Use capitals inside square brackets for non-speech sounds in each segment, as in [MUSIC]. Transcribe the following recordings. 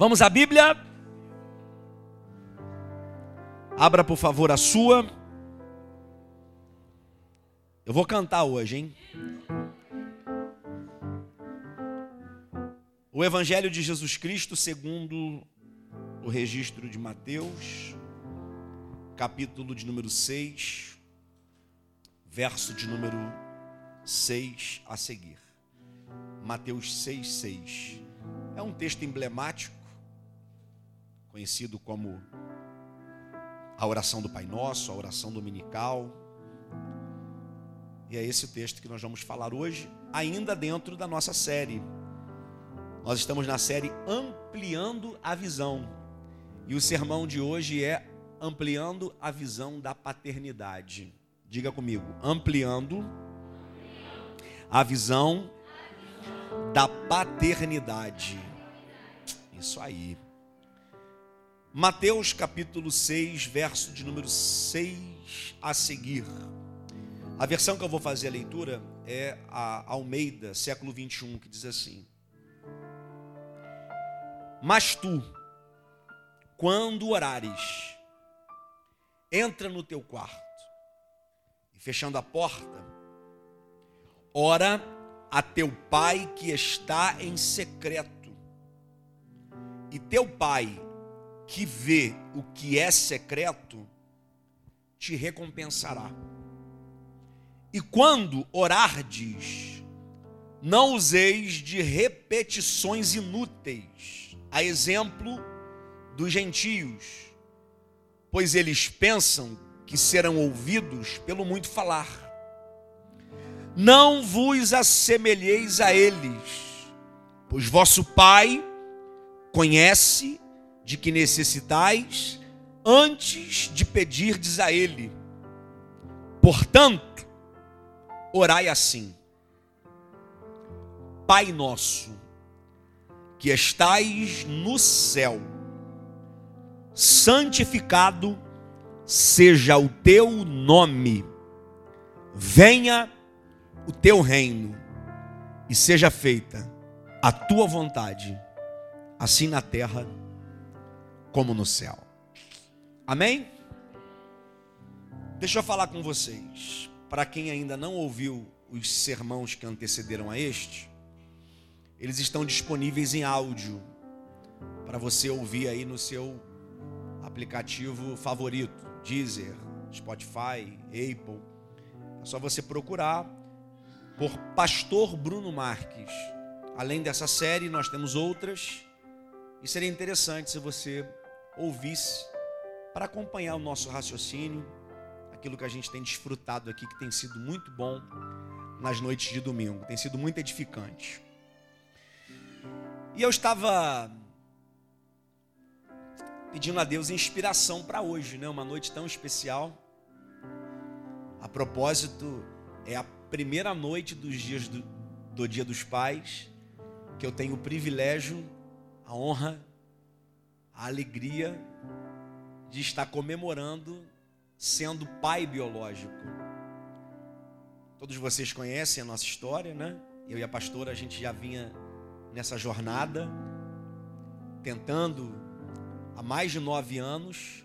Vamos à Bíblia? Abra, por favor, a sua. Eu vou cantar hoje, hein? O Evangelho de Jesus Cristo, segundo o registro de Mateus, capítulo de número 6, verso de número 6 a seguir. Mateus 6, 6. É um texto emblemático, conhecido como a oração do Pai Nosso, a oração dominical. E é esse texto que nós vamos falar hoje, ainda dentro da nossa série. Nós estamos na série Ampliando a Visão. E o sermão de hoje é Ampliando a Visão da Paternidade. Diga comigo, ampliando a visão da paternidade. Isso aí. Mateus capítulo 6, verso de número 6 a seguir. A versão que eu vou fazer a leitura é a Almeida, século 21, que diz assim: Mas tu, quando orares, entra no teu quarto. E fechando a porta, ora a teu pai que está em secreto, e teu pai que vê o que é secreto, te recompensará. E quando orardes, não useis de repetições inúteis, a exemplo dos gentios, pois eles pensam que serão ouvidos pelo muito falar. Não vos assemelheis a eles, pois vosso Pai conhece de que necessitais antes de pedirdes a Ele. Portanto, orai assim: Pai nosso, que estais no céu, santificado seja o teu nome, venha o teu reino e seja feita a tua vontade, assim na terra no céu. Amém? Deixa eu falar com vocês. Para quem ainda não ouviu os sermãos que antecederam a este, eles estão disponíveis em áudio para você ouvir aí no seu aplicativo favorito, Deezer, Spotify, Apple. É só você procurar por Pastor Bruno Marques. Além dessa série, nós temos outras. E seria interessante se você ouvisse para acompanhar o nosso raciocínio, aquilo que a gente tem desfrutado aqui, que tem sido muito bom nas noites de domingo, tem sido muito edificante. E eu estava pedindo a Deus inspiração para hoje, né? Uma noite tão especial. A propósito, é a primeira noite dos dias do, do Dia dos Pais que eu tenho o privilégio, a honra a alegria de estar comemorando sendo pai biológico. Todos vocês conhecem a nossa história, né? Eu e a pastora, a gente já vinha nessa jornada, tentando há mais de nove anos,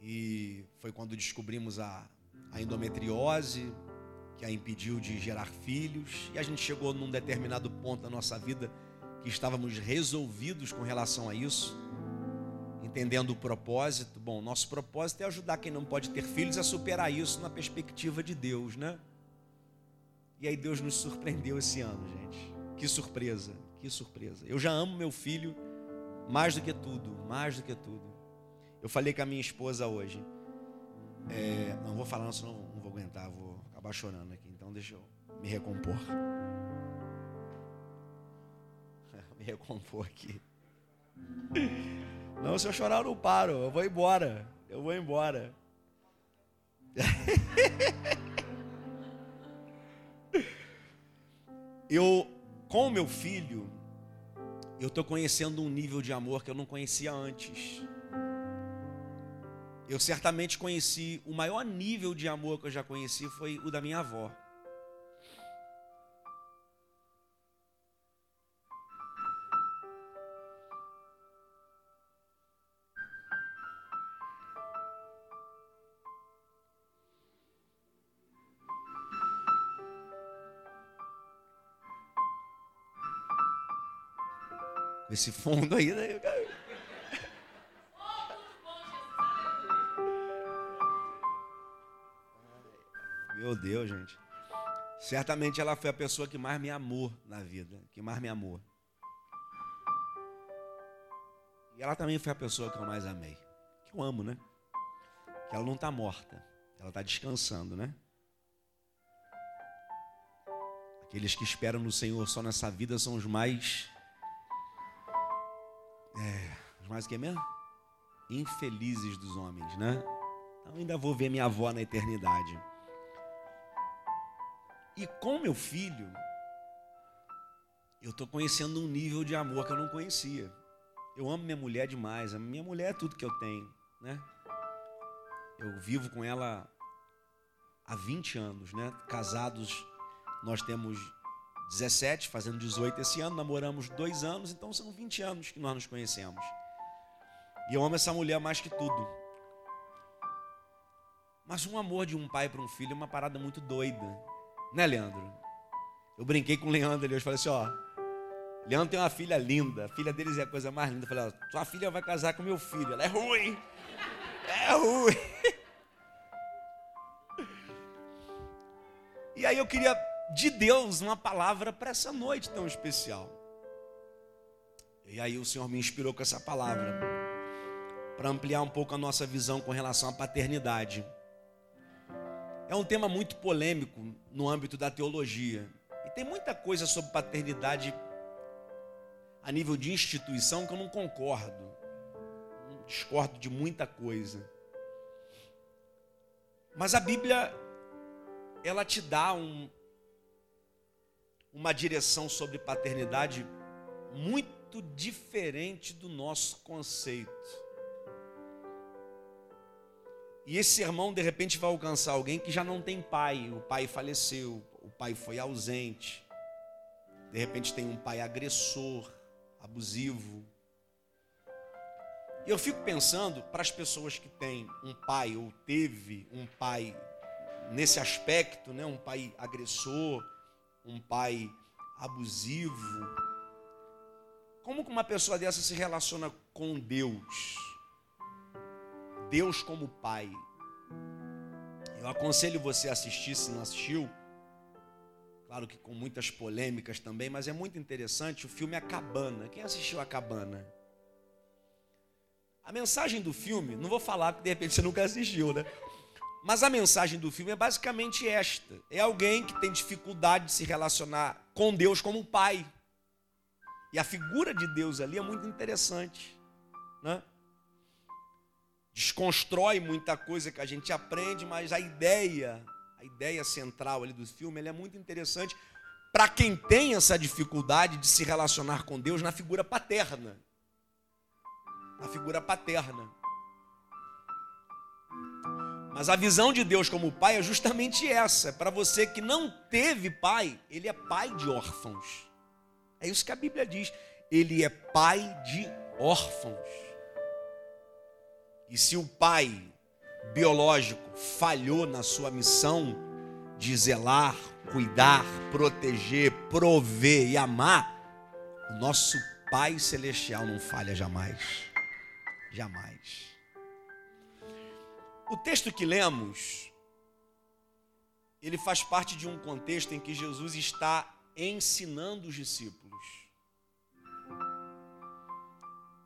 e foi quando descobrimos a, a endometriose, que a impediu de gerar filhos, e a gente chegou num determinado ponto da nossa vida que estávamos resolvidos com relação a isso, entendendo o propósito. Bom, nosso propósito é ajudar quem não pode ter filhos a superar isso na perspectiva de Deus, né? E aí Deus nos surpreendeu esse ano, gente. Que surpresa, que surpresa. Eu já amo meu filho mais do que tudo, mais do que tudo. Eu falei com a minha esposa hoje. É, não vou falar, senão não vou aguentar, vou acabar chorando aqui. Então deixa eu me recompor me recompor aqui. Não, se eu chorar eu não paro, eu vou embora. Eu vou embora. [LAUGHS] eu, com meu filho, eu estou conhecendo um nível de amor que eu não conhecia antes. Eu certamente conheci, o maior nível de amor que eu já conheci foi o da minha avó. Esse fundo aí. Né? Meu Deus, gente. Certamente ela foi a pessoa que mais me amou na vida, que mais me amou. E ela também foi a pessoa que eu mais amei. Que eu amo, né? Que ela não está morta, ela está descansando, né? Aqueles que esperam no Senhor só nessa vida são os mais. É, mais o que mesmo? Infelizes dos homens, né? Então ainda vou ver minha avó na eternidade. E com meu filho, eu estou conhecendo um nível de amor que eu não conhecia. Eu amo minha mulher demais. A minha mulher é tudo que eu tenho, né? Eu vivo com ela há 20 anos, né? Casados, nós temos 17, fazendo 18 esse ano, namoramos dois anos, então são 20 anos que nós nos conhecemos. E eu amo essa mulher mais que tudo. Mas um amor de um pai para um filho é uma parada muito doida. Né, Leandro? Eu brinquei com o Leandro ali, eu falei assim, ó. Leandro tem uma filha linda, a filha deles é a coisa mais linda. Eu falei, ó, tua filha vai casar com meu filho, ela é ruim. É ruim. [LAUGHS] E aí eu queria de Deus uma palavra para essa noite tão especial. E aí o Senhor me inspirou com essa palavra para ampliar um pouco a nossa visão com relação à paternidade. É um tema muito polêmico no âmbito da teologia. E tem muita coisa sobre paternidade a nível de instituição que eu não concordo. discordo de muita coisa. Mas a Bíblia, ela te dá um, uma direção sobre paternidade muito diferente do nosso conceito. E esse sermão, de repente, vai alcançar alguém que já não tem pai, o pai faleceu, o pai foi ausente. De repente, tem um pai agressor, abusivo. E eu fico pensando para as pessoas que têm um pai ou teve um pai nesse aspecto, né, um pai agressor, um pai abusivo. Como que uma pessoa dessa se relaciona com Deus? Deus como Pai. Eu aconselho você a assistir, se não assistiu. Claro que com muitas polêmicas também, mas é muito interessante o filme A Cabana. Quem assistiu A Cabana? A mensagem do filme, não vou falar porque de repente você nunca assistiu, né? Mas a mensagem do filme é basicamente esta: é alguém que tem dificuldade de se relacionar com Deus como pai. E a figura de Deus ali é muito interessante, né? desconstrói muita coisa que a gente aprende, mas a ideia, a ideia central ali do filme, é muito interessante para quem tem essa dificuldade de se relacionar com Deus na figura paterna. Na figura paterna. Mas a visão de Deus como pai é justamente essa. Para você que não teve pai, ele é pai de órfãos. É isso que a Bíblia diz. Ele é pai de órfãos. E se o pai biológico falhou na sua missão de zelar, cuidar, proteger, prover e amar, o nosso Pai Celestial não falha jamais. Jamais. O texto que lemos, ele faz parte de um contexto em que Jesus está ensinando os discípulos.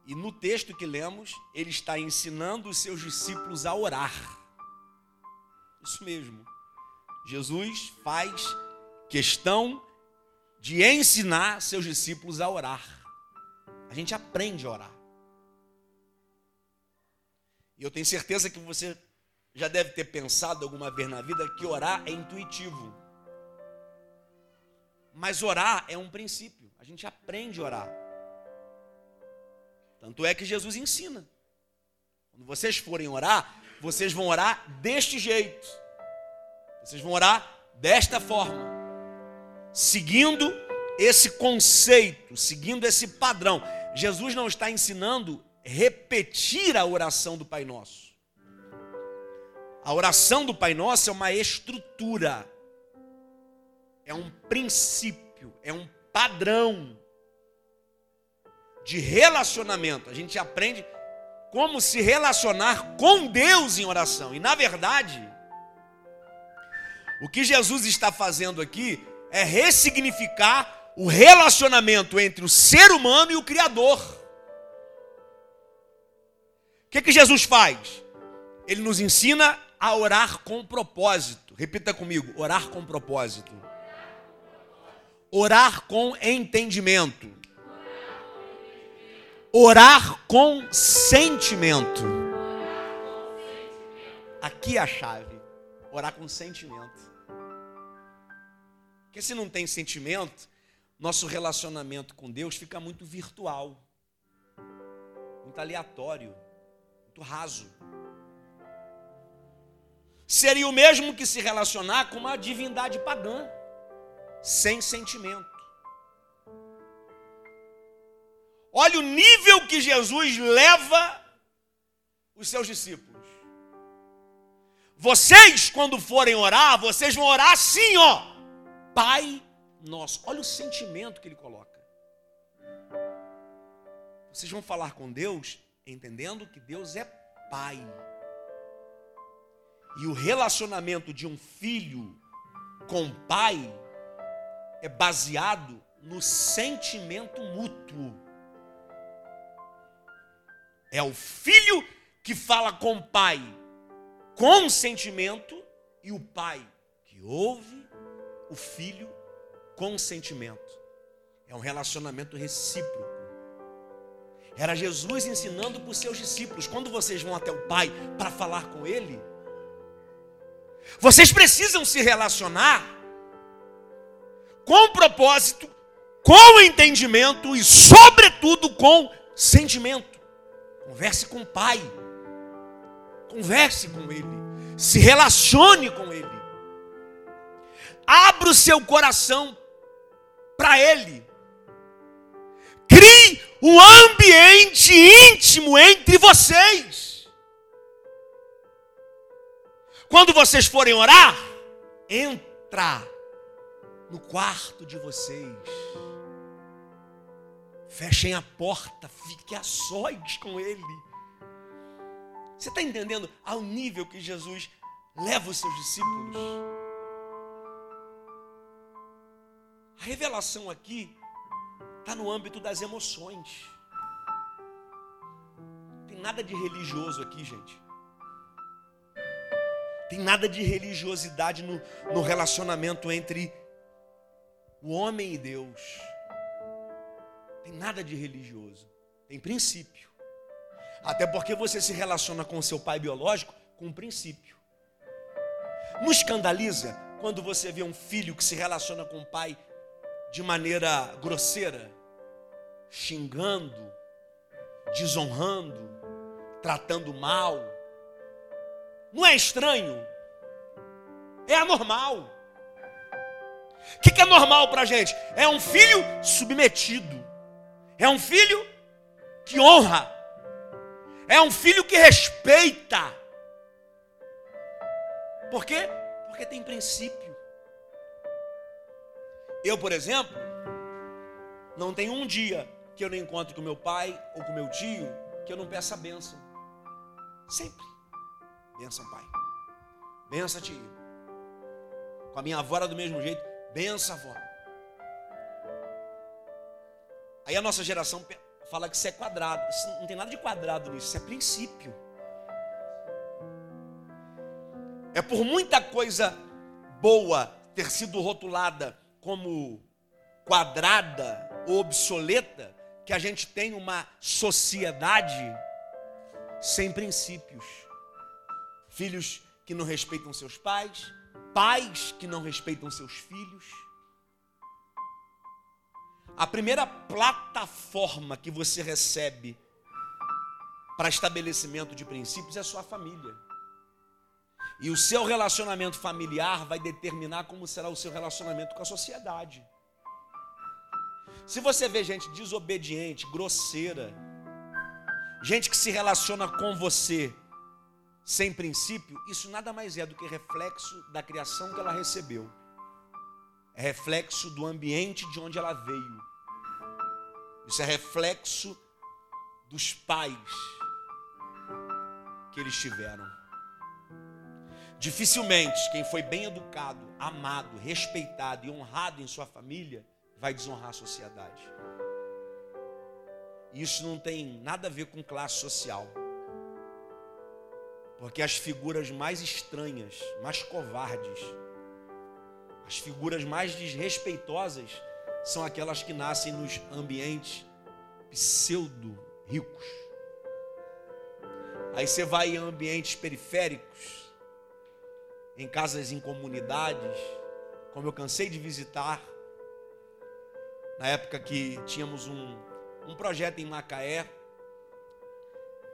E no texto que lemos, ele está ensinando os seus discípulos a orar. Isso mesmo. Jesus faz questão de ensinar seus discípulos a orar. A gente aprende a orar. E eu tenho certeza que você já deve ter pensado alguma vez na vida que orar é intuitivo. Mas orar é um princípio. A gente aprende a orar. Tanto é que Jesus ensina. Quando vocês forem orar, vocês vão orar deste jeito. Vocês vão orar desta forma. Seguindo esse conceito, seguindo esse padrão. Jesus não está ensinando repetir a oração do Pai Nosso. A oração do Pai Nosso é uma estrutura, é um princípio, é um padrão de relacionamento. A gente aprende como se relacionar com Deus em oração. E na verdade, o que Jesus está fazendo aqui é ressignificar o relacionamento entre o ser humano e o Criador. O que, que Jesus faz? Ele nos ensina a orar com propósito. Repita comigo: orar com propósito. Orar com entendimento. Orar com sentimento. Aqui é a chave. Orar com sentimento. Porque se não tem sentimento, nosso relacionamento com Deus fica muito virtual, muito aleatório, muito raso. Seria o mesmo que se relacionar com uma divindade pagã, sem sentimento. Olha o nível que Jesus leva os seus discípulos. Vocês, quando forem orar, vocês vão orar assim, ó. Pai nosso. Olha o sentimento que ele coloca. Vocês vão falar com Deus entendendo que Deus é Pai. E o relacionamento de um filho com pai é baseado no sentimento mútuo. É o filho que fala com o pai com sentimento e o pai que ouve o filho com sentimento. É um relacionamento recíproco. Era Jesus ensinando para os seus discípulos: quando vocês vão até o Pai para falar com Ele, vocês precisam se relacionar com propósito, com entendimento e, sobretudo, com sentimento. Converse com o Pai, converse com Ele, se relacione com Ele, abra o seu coração para Ele. Crie um ambiente íntimo entre vocês. Quando vocês forem orar, entra no quarto de vocês. Fechem a porta, fique a sós com Ele. Você está entendendo ao nível que Jesus leva os seus discípulos? A revelação aqui está no âmbito das emoções. Tem nada de religioso aqui, gente. Tem nada de religiosidade no, no relacionamento entre o homem e Deus. Tem nada de religioso. Tem princípio. Até porque você se relaciona com seu pai biológico com um princípio. Não escandaliza quando você vê um filho que se relaciona com o pai de maneira grosseira, xingando, desonrando, tratando mal. Não é estranho, é anormal. O que, que é normal para a gente? É um filho submetido, é um filho que honra, é um filho que respeita. Por quê? Porque tem princípio. Eu, por exemplo, não tem um dia que eu não encontro com meu pai ou com meu tio que eu não peça a bênção. Sempre. Benção, pai. Benção, tio. Com a minha avó era do mesmo jeito. Benção, avó. Aí a nossa geração fala que isso é quadrado. Isso não tem nada de quadrado nisso, isso é princípio. É por muita coisa boa ter sido rotulada como quadrada ou obsoleta que a gente tem uma sociedade sem princípios. Filhos que não respeitam seus pais, pais que não respeitam seus filhos. A primeira plataforma que você recebe para estabelecimento de princípios é a sua família. E o seu relacionamento familiar vai determinar como será o seu relacionamento com a sociedade. Se você vê gente desobediente, grosseira, gente que se relaciona com você sem princípio, isso nada mais é do que reflexo da criação que ela recebeu. É reflexo do ambiente de onde ela veio. Isso é reflexo dos pais que eles tiveram. Dificilmente quem foi bem educado, amado, respeitado e honrado em sua família vai desonrar a sociedade. Isso não tem nada a ver com classe social. Porque as figuras mais estranhas, mais covardes, as figuras mais desrespeitosas são aquelas que nascem nos ambientes pseudo ricos. Aí você vai em ambientes periféricos, em casas em comunidades, como eu cansei de visitar, na época que tínhamos um, um projeto em Macaé,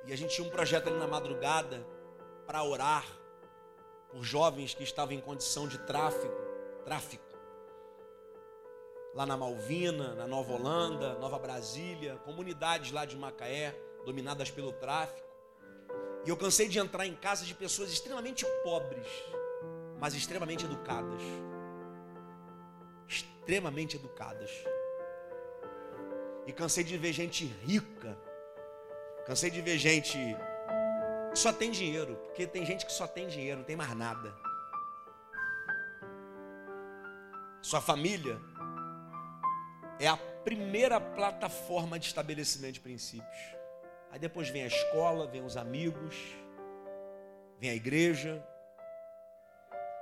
e a gente tinha um projeto ali na madrugada para orar por jovens que estavam em condição de tráfico, tráfico. Lá na Malvina, na Nova Holanda, Nova Brasília, comunidades lá de Macaé, dominadas pelo tráfico. E eu cansei de entrar em casas de pessoas extremamente pobres, mas extremamente educadas. Extremamente educadas. E cansei de ver gente rica. Cansei de ver gente só tem dinheiro. Porque tem gente que só tem dinheiro, não tem mais nada. Sua família é a primeira plataforma de estabelecimento de princípios. Aí depois vem a escola, vem os amigos, vem a igreja.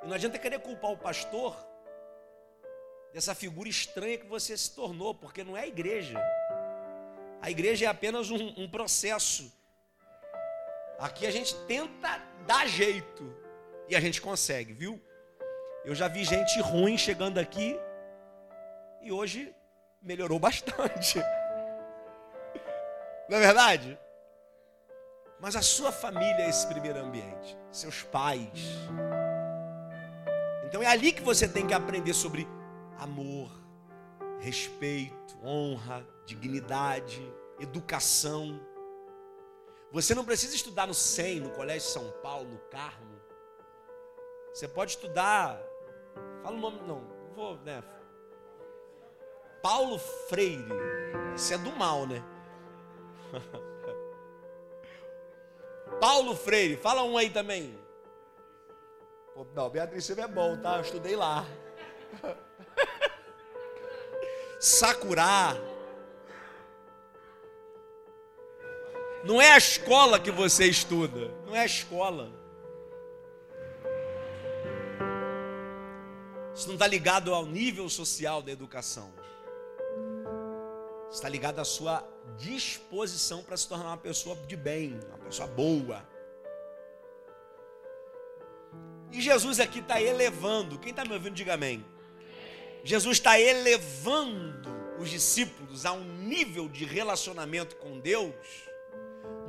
E não adianta querer culpar o pastor dessa figura estranha que você se tornou, porque não é a igreja. A igreja é apenas um, um processo. Aqui a gente tenta dar jeito e a gente consegue, viu? Eu já vi gente ruim chegando aqui e hoje melhorou [LAUGHS] bastante. Não é verdade? Mas a sua família é esse primeiro ambiente, seus pais. Então é ali que você tem que aprender sobre amor, respeito, honra, dignidade, educação. Você não precisa estudar no SEM, no Colégio São Paulo, no Carmo. Você pode estudar. Fala o nome, não, vou, né? Paulo Freire. Isso é do mal, né? [LAUGHS] Paulo Freire, fala um aí também. Não, Beatriz Silva é bom, tá? Eu estudei lá. [LAUGHS] Sakura. Não é a escola que você estuda, não é a escola. Isso não está ligado ao nível social da educação. Está ligado à sua disposição para se tornar uma pessoa de bem, uma pessoa boa. E Jesus aqui está elevando. Quem está me ouvindo, diga amém. Jesus está elevando os discípulos a um nível de relacionamento com Deus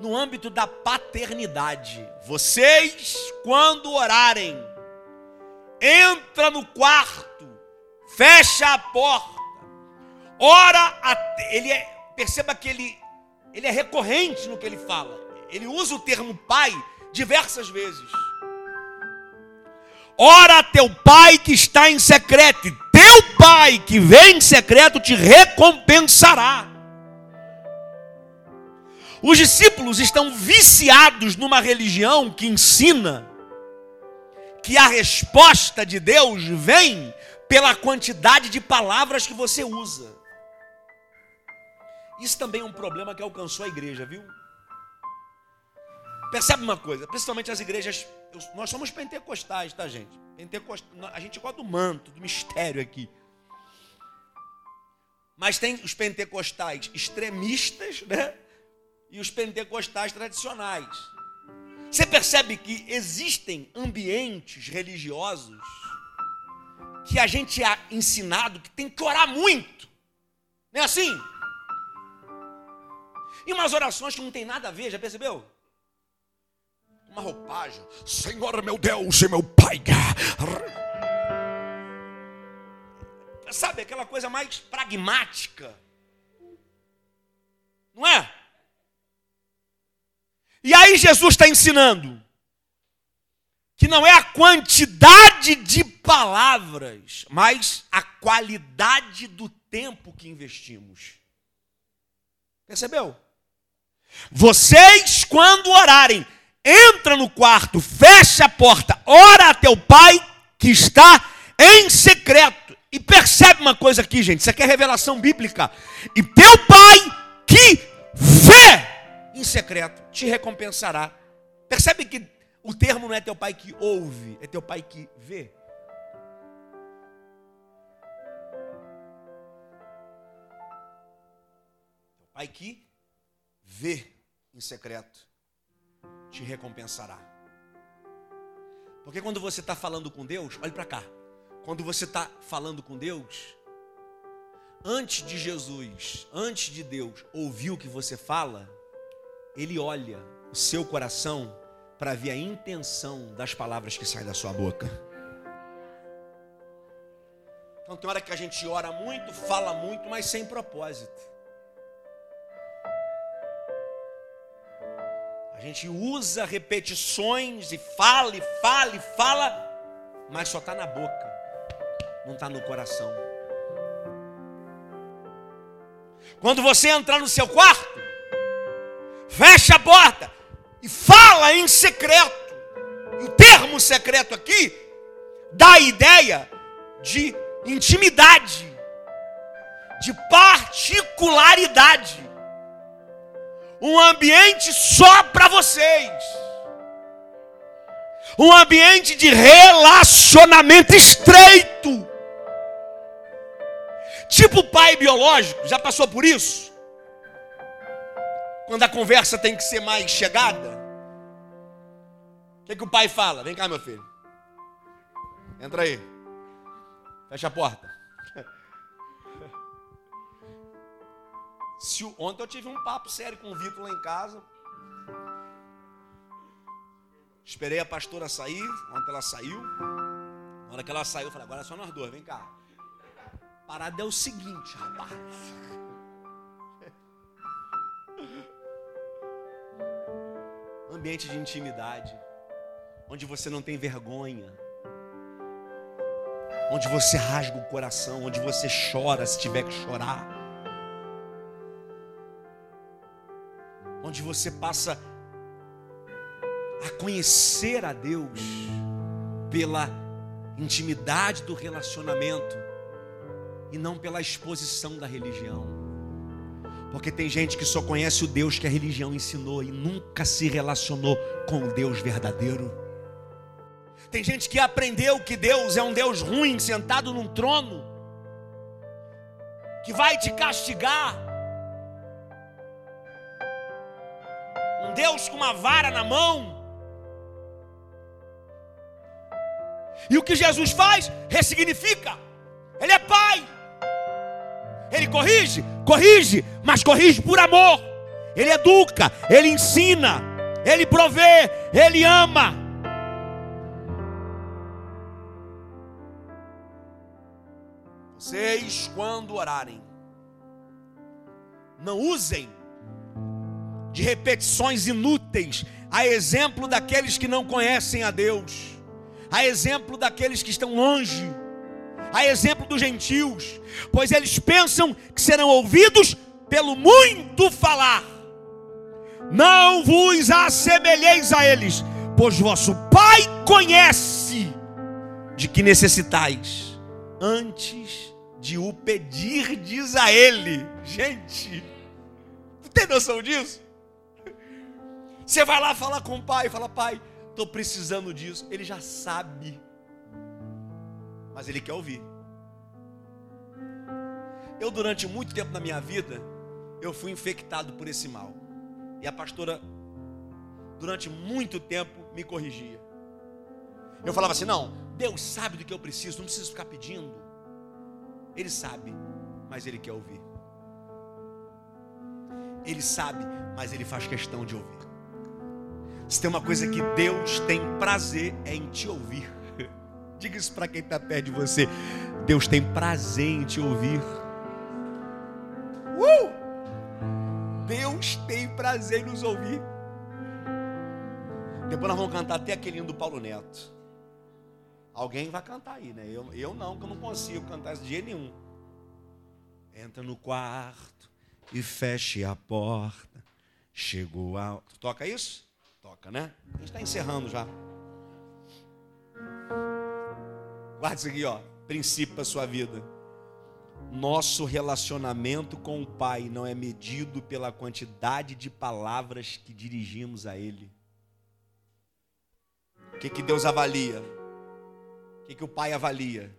no âmbito da paternidade. Vocês, quando orarem, entra no quarto, fecha a porta, ora, ele é, perceba que ele, ele é recorrente no que ele fala. Ele usa o termo pai diversas vezes. Ora teu pai que está em secreto, teu pai que vem em secreto te recompensará. Os discípulos estão viciados numa religião que ensina que a resposta de Deus vem pela quantidade de palavras que você usa. Isso também é um problema que alcançou a igreja, viu? Percebe uma coisa, principalmente as igrejas, nós somos pentecostais, tá, gente? Pentecost... A gente gosta do manto, do mistério aqui. Mas tem os pentecostais extremistas, né? E os pentecostais tradicionais. Você percebe que existem ambientes religiosos que a gente é ensinado que tem que orar muito. Não é assim? E umas orações que não tem nada a ver, já percebeu? uma roupagem. Senhor meu Deus e meu Pai. Sabe, aquela coisa mais pragmática. Não é? E aí Jesus está ensinando que não é a quantidade de palavras, mas a qualidade do tempo que investimos. Percebeu? Vocês, quando orarem, entra no quarto, fecha a porta, ora a teu pai que está em secreto. E percebe uma coisa aqui, gente, isso aqui é revelação bíblica. E teu pai que vê em secreto te recompensará. Percebe que o termo não é teu pai que ouve, é teu pai que vê. Teu pai que vê em secreto te recompensará. Porque quando você está falando com Deus, olhe para cá. Quando você está falando com Deus, antes de Jesus, antes de Deus ouvir o que você fala, Ele olha o seu coração para ver a intenção das palavras que saem da sua boca. Então tem hora que a gente ora muito, fala muito, mas sem propósito. A gente usa repetições e fala, e fala, e fala, mas só está na boca, não está no coração. Quando você entrar no seu quarto, fecha a porta e fala em secreto. O termo secreto aqui dá a ideia de intimidade, de particularidade um ambiente só para vocês. Um ambiente de relacionamento estreito. Tipo pai biológico, já passou por isso? Quando a conversa tem que ser mais chegada. O que, que o pai fala? Vem cá, meu filho. Entra aí. Fecha a porta. Se, ontem eu tive um papo sério com o Vitor lá em casa. Esperei a pastora sair. Ontem ela saiu. Na hora que ela saiu, eu falei: agora é só nós dois, vem cá. A parada é o seguinte, rapaz. Ambiente de intimidade. Onde você não tem vergonha. Onde você rasga o coração. Onde você chora se tiver que chorar onde você passa a conhecer a Deus pela intimidade do relacionamento e não pela exposição da religião. Porque tem gente que só conhece o Deus que a religião ensinou e nunca se relacionou com o Deus verdadeiro. Tem gente que aprendeu que Deus é um Deus ruim, sentado num trono, que vai te castigar, um Deus com uma vara na mão. E o que Jesus faz? Ressignifica. Ele é pai. Ele corrige, corrige, mas corrige por amor. Ele educa, ele ensina, ele provê, ele ama. Vocês, quando orarem, não usem de repetições inúteis, a exemplo daqueles que não conhecem a Deus, a exemplo daqueles que estão longe, a exemplo dos gentios, pois eles pensam que serão ouvidos pelo muito falar. Não vos assemelheis a eles, pois vosso Pai conhece de que necessitais, antes de o pedirdes a Ele. Gente, tem noção disso? Você vai lá falar com o pai, fala, pai, estou precisando disso. Ele já sabe, mas ele quer ouvir. Eu, durante muito tempo na minha vida, eu fui infectado por esse mal. E a pastora, durante muito tempo, me corrigia. Eu falava assim: não, Deus sabe do que eu preciso, não preciso ficar pedindo. Ele sabe, mas ele quer ouvir. Ele sabe, mas ele faz questão de ouvir. Se tem uma coisa que Deus tem prazer é em te ouvir. Diga isso para quem está perto de você. Deus tem prazer em te ouvir. Uh! Deus tem prazer em nos ouvir. Depois nós vamos cantar até aquele do Paulo Neto. Alguém vai cantar aí, né? Eu, eu não, que eu não consigo cantar esse dia nenhum. Entra no quarto, e feche a porta. Chegou a. Toca isso? Toca, né? A gente está encerrando já. Guarda isso aqui, ó. Princípio para sua vida. Nosso relacionamento com o Pai não é medido pela quantidade de palavras que dirigimos a Ele. O que, que Deus avalia? O que, que o Pai avalia?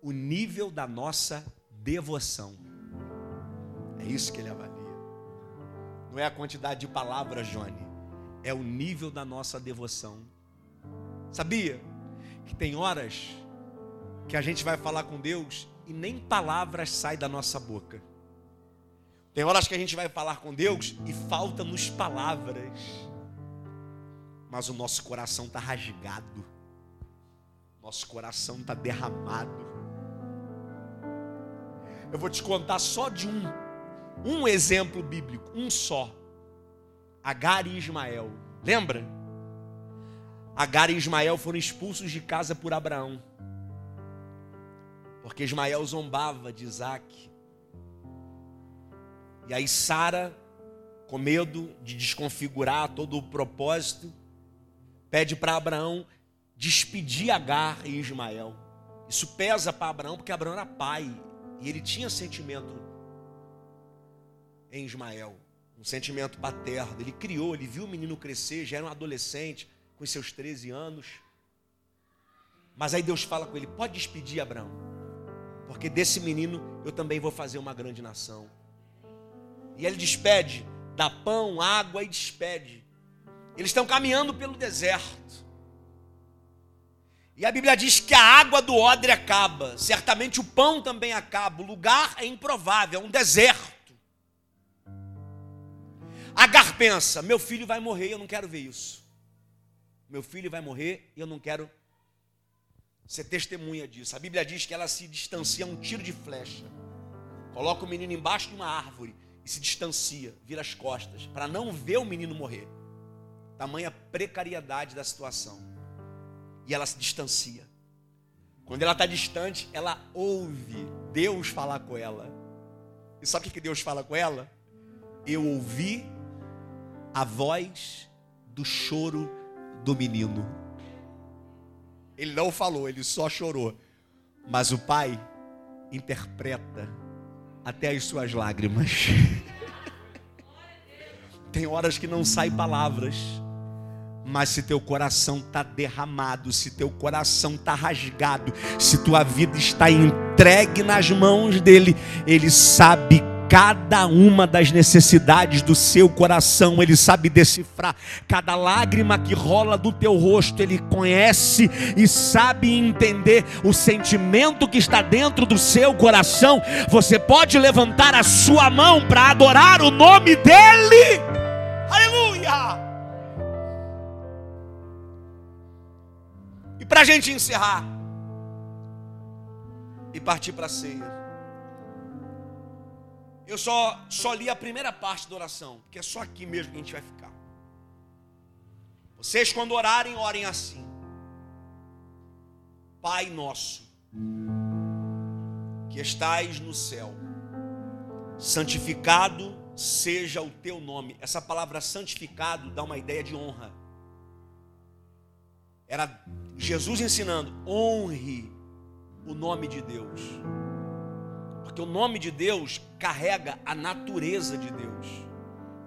O nível da nossa devoção. É isso que Ele avalia. Não é a quantidade de palavras, Johnny. É o nível da nossa devoção. Sabia que tem horas que a gente vai falar com Deus e nem palavras saem da nossa boca. Tem horas que a gente vai falar com Deus e falta-nos palavras, mas o nosso coração está rasgado, nosso coração está derramado. Eu vou te contar só de um, um exemplo bíblico, um só. Agar e Ismael. Lembra? Agar e Ismael foram expulsos de casa por Abraão. Porque Ismael zombava de Isaac. E aí Sara, com medo de desconfigurar todo o propósito, pede para Abraão despedir Agar e Ismael. Isso pesa para Abraão, porque Abraão era pai. E ele tinha sentimento em Ismael. Um sentimento paterno. Ele criou, ele viu o menino crescer, já era um adolescente, com seus 13 anos. Mas aí Deus fala com ele: pode despedir Abraão porque desse menino eu também vou fazer uma grande nação. E ele despede, dá pão, água e despede. Eles estão caminhando pelo deserto. E a Bíblia diz que a água do odre acaba, certamente o pão também acaba, o lugar é improvável, é um deserto. Agar pensa: meu filho vai morrer, eu não quero ver isso. Meu filho vai morrer e eu não quero você testemunha disso. A Bíblia diz que ela se distancia a um tiro de flecha. Coloca o menino embaixo de uma árvore e se distancia, vira as costas, para não ver o menino morrer. Tamanha precariedade da situação. E ela se distancia. Quando ela está distante, ela ouve Deus falar com ela. E sabe o que Deus fala com ela? Eu ouvi a voz do choro do menino. Ele não falou, ele só chorou. Mas o pai interpreta até as suas lágrimas. [LAUGHS] Tem horas que não saem palavras. Mas se teu coração está derramado, se teu coração está rasgado, se tua vida está entregue nas mãos dele, ele sabe cada uma das necessidades do seu coração, Ele sabe decifrar cada lágrima que rola do teu rosto, Ele conhece e sabe entender o sentimento que está dentro do seu coração. Você pode levantar a sua mão para adorar o nome dEle. Aleluia! E para a gente encerrar e partir para a ceia. Eu só, só li a primeira parte da oração, porque é só aqui mesmo que a gente vai ficar. Vocês, quando orarem, orem assim: Pai nosso, que estais no céu, santificado seja o teu nome. Essa palavra santificado dá uma ideia de honra. Era Jesus ensinando: honre o nome de Deus. Porque o nome de Deus carrega a natureza de Deus,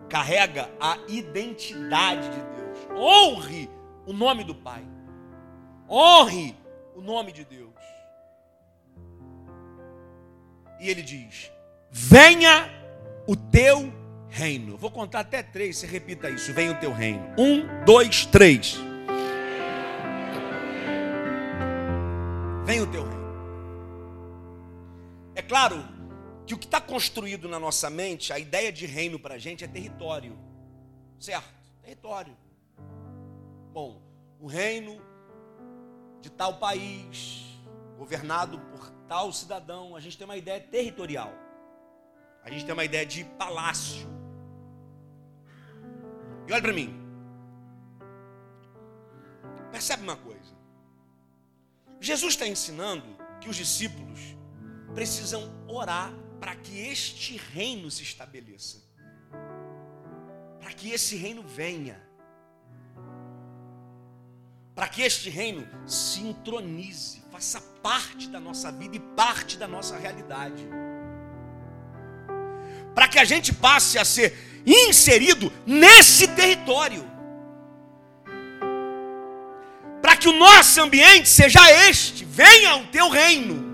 carrega a identidade de Deus. Honre o nome do Pai, honre o nome de Deus. E ele diz: Venha o teu reino. Vou contar até três, você repita isso. Venha o teu reino. Um, dois, três. Venha o teu claro que o que está construído na nossa mente, a ideia de reino para a gente é território, certo? Território. Bom, o reino de tal país, governado por tal cidadão, a gente tem uma ideia territorial, a gente tem uma ideia de palácio. E olha para mim, percebe uma coisa: Jesus está ensinando que os discípulos precisam orar para que este reino se estabeleça, para que esse reino venha, para que este reino se entronize, faça parte da nossa vida e parte da nossa realidade, para que a gente passe a ser inserido nesse território. Para que o nosso ambiente seja este, venha o teu reino.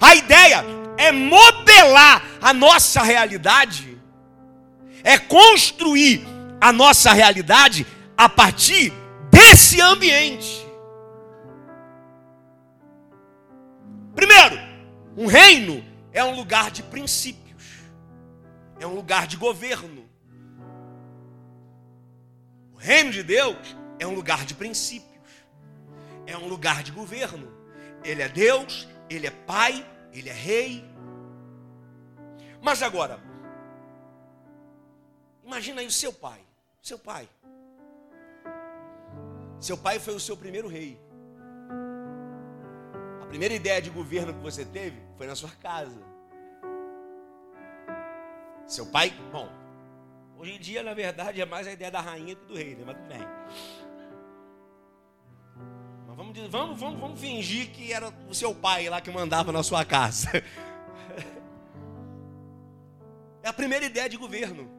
A ideia é modelar a nossa realidade, é construir a nossa realidade a partir desse ambiente. Primeiro, um reino é um lugar de princípios, é um lugar de governo. O reino de Deus é um lugar de princípios, é um lugar de governo. Ele é Deus, ele é Pai, ele é Rei. Mas agora, imagina aí o seu pai, seu pai. Seu pai foi o seu primeiro rei. A primeira ideia de governo que você teve foi na sua casa. Seu pai, bom, hoje em dia, na verdade, é mais a ideia da rainha que do rei, né? mas tudo bem. Mas vamos, vamos, vamos, vamos fingir que era o seu pai lá que mandava na sua casa. É a primeira ideia de governo.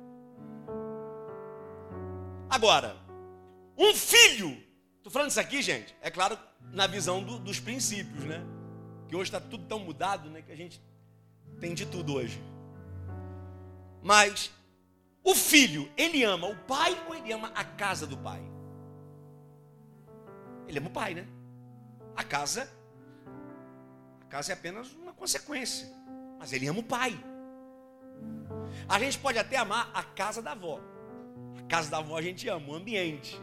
Agora, um filho. Estou falando isso aqui, gente, é claro, na visão do, dos princípios, né? Que hoje está tudo tão mudado, né? Que a gente tem de tudo hoje. Mas o filho, ele ama o pai ou ele ama a casa do pai? Ele ama o pai, né? A casa, a casa é apenas uma consequência, mas ele ama o pai. A gente pode até amar a casa da avó. A casa da avó a gente ama, o ambiente.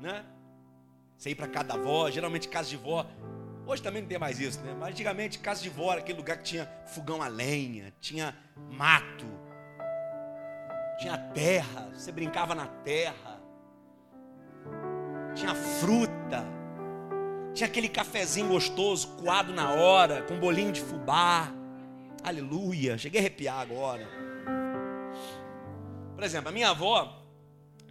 Né? Você ir para casa da avó, geralmente casa de vó. Hoje também não tem mais isso, né? Mas antigamente casa de vó era aquele lugar que tinha fogão a lenha, tinha mato, tinha terra, você brincava na terra, tinha fruta, tinha aquele cafezinho gostoso, coado na hora, com bolinho de fubá. Aleluia. Cheguei a arrepiar agora. Por exemplo, a minha avó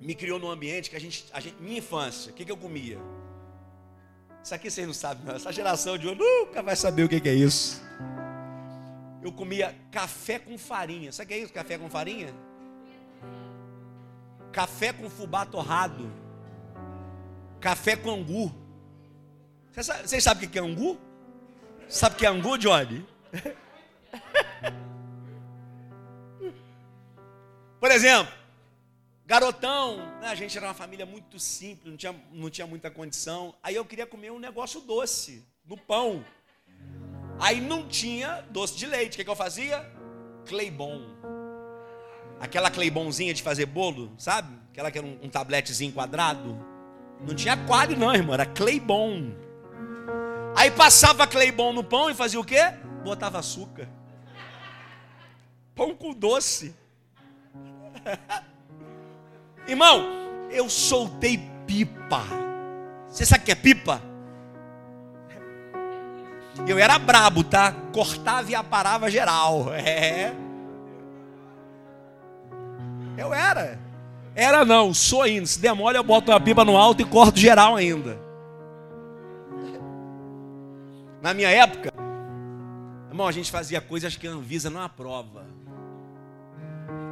me criou num ambiente que a gente, a gente minha infância, o que, que eu comia? Isso aqui vocês não sabem, não. Essa geração de hoje nunca vai saber o que, que é isso. Eu comia café com farinha. Sabe o que é isso? Café com farinha? Café com fubá torrado. Café com angu. Vocês sabem o que é angu? Sabe o que é angu, Johnny? [LAUGHS] Por exemplo, garotão, né, a gente era uma família muito simples, não tinha, não tinha muita condição. Aí eu queria comer um negócio doce, no pão. Aí não tinha doce de leite. O que, que eu fazia? Cleibon. Aquela Cleibonzinha de fazer bolo, sabe? Aquela que era um, um tabletezinho quadrado. Não tinha quadro não, irmão, era Cleibon. Aí passava Cleibon no pão e fazia o quê? Botava açúcar. Pão com doce. [LAUGHS] Irmão, eu soltei pipa. Você sabe o que é pipa? Eu era brabo, tá? Cortava e aparava geral. [LAUGHS] É. Eu era. Era não, sou ainda. Se der mole, eu boto a pipa no alto e corto geral ainda. Na minha época, irmão, a gente fazia coisas que a Anvisa não aprova.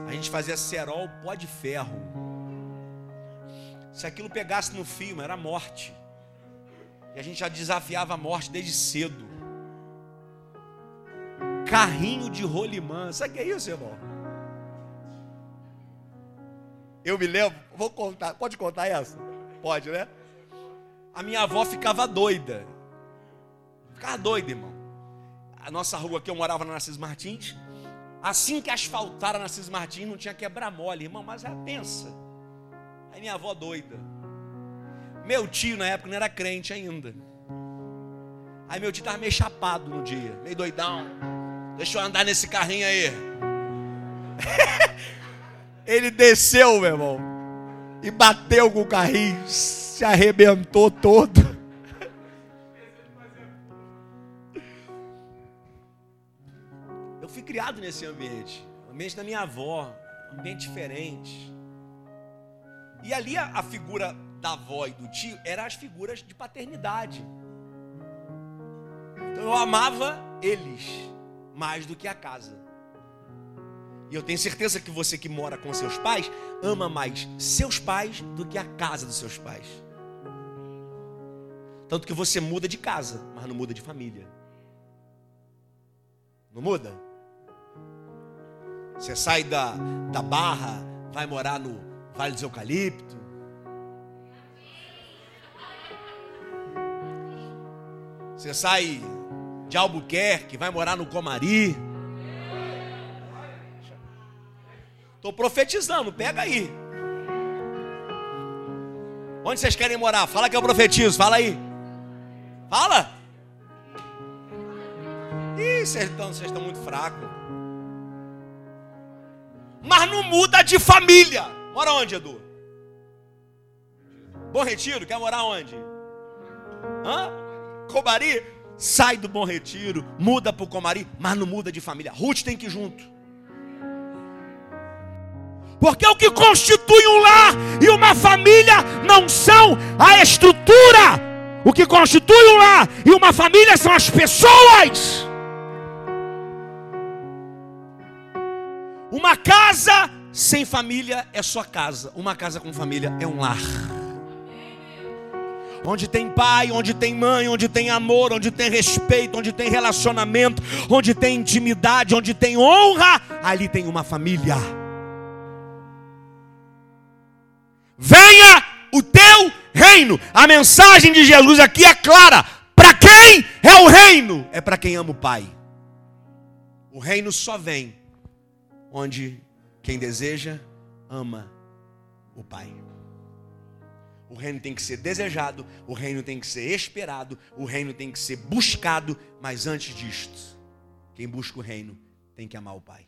A gente fazia cerol pó de ferro. Se aquilo pegasse no fio, era morte. E a gente já desafiava a morte desde cedo. Carrinho de rolimã. Sabe o que é isso, irmão? Eu me lembro, vou contar, pode contar essa? Pode, né? A minha avó ficava doida. Ficava doida, irmão. A nossa rua aqui, eu morava na Narciso Martins. Assim que asfaltaram na Cis Martins, não tinha quebra-mole, irmão, mas já pensa. Aí minha avó doida. Meu tio na época não era crente ainda. Aí meu tio estava meio chapado no dia, meio doidão. Deixa eu andar nesse carrinho aí. [LAUGHS] Ele desceu, meu irmão, e bateu com o carrinho, se arrebentou todo. criado nesse ambiente. Ambiente da minha avó, ambiente diferente. E ali a, a figura da avó e do tio eram as figuras de paternidade. Então eu amava eles mais do que a casa. E eu tenho certeza que você que mora com seus pais ama mais seus pais do que a casa dos seus pais. Tanto que você muda de casa, mas não muda de família. Não muda? Você sai da, da barra, vai morar no Vale dos Eucalipto. Você sai de Albuquerque, vai morar no Comari. Estou profetizando, pega aí. Onde vocês querem morar? Fala que eu profetizo, fala aí. Fala. Ih, vocês estão, vocês estão muito fracos. Mas não muda de família. Mora onde, Edu? Bom Retiro, quer morar onde? Hã? Comari? Sai do Bom Retiro, muda para o Comari, mas não muda de família. Ruth tem que ir junto. Porque o que constitui um lar e uma família não são a estrutura. O que constitui um lar e uma família são as pessoas. Uma casa sem família é só casa. Uma casa com família é um lar. Onde tem pai, onde tem mãe, onde tem amor, onde tem respeito, onde tem relacionamento, onde tem intimidade, onde tem honra, ali tem uma família. Venha o teu reino. A mensagem de Jesus aqui é clara. Para quem é o reino? É para quem ama o Pai. O reino só vem onde quem deseja ama o Pai. O reino tem que ser desejado, o reino tem que ser esperado, o reino tem que ser buscado, mas antes disto, quem busca o reino tem que amar o Pai.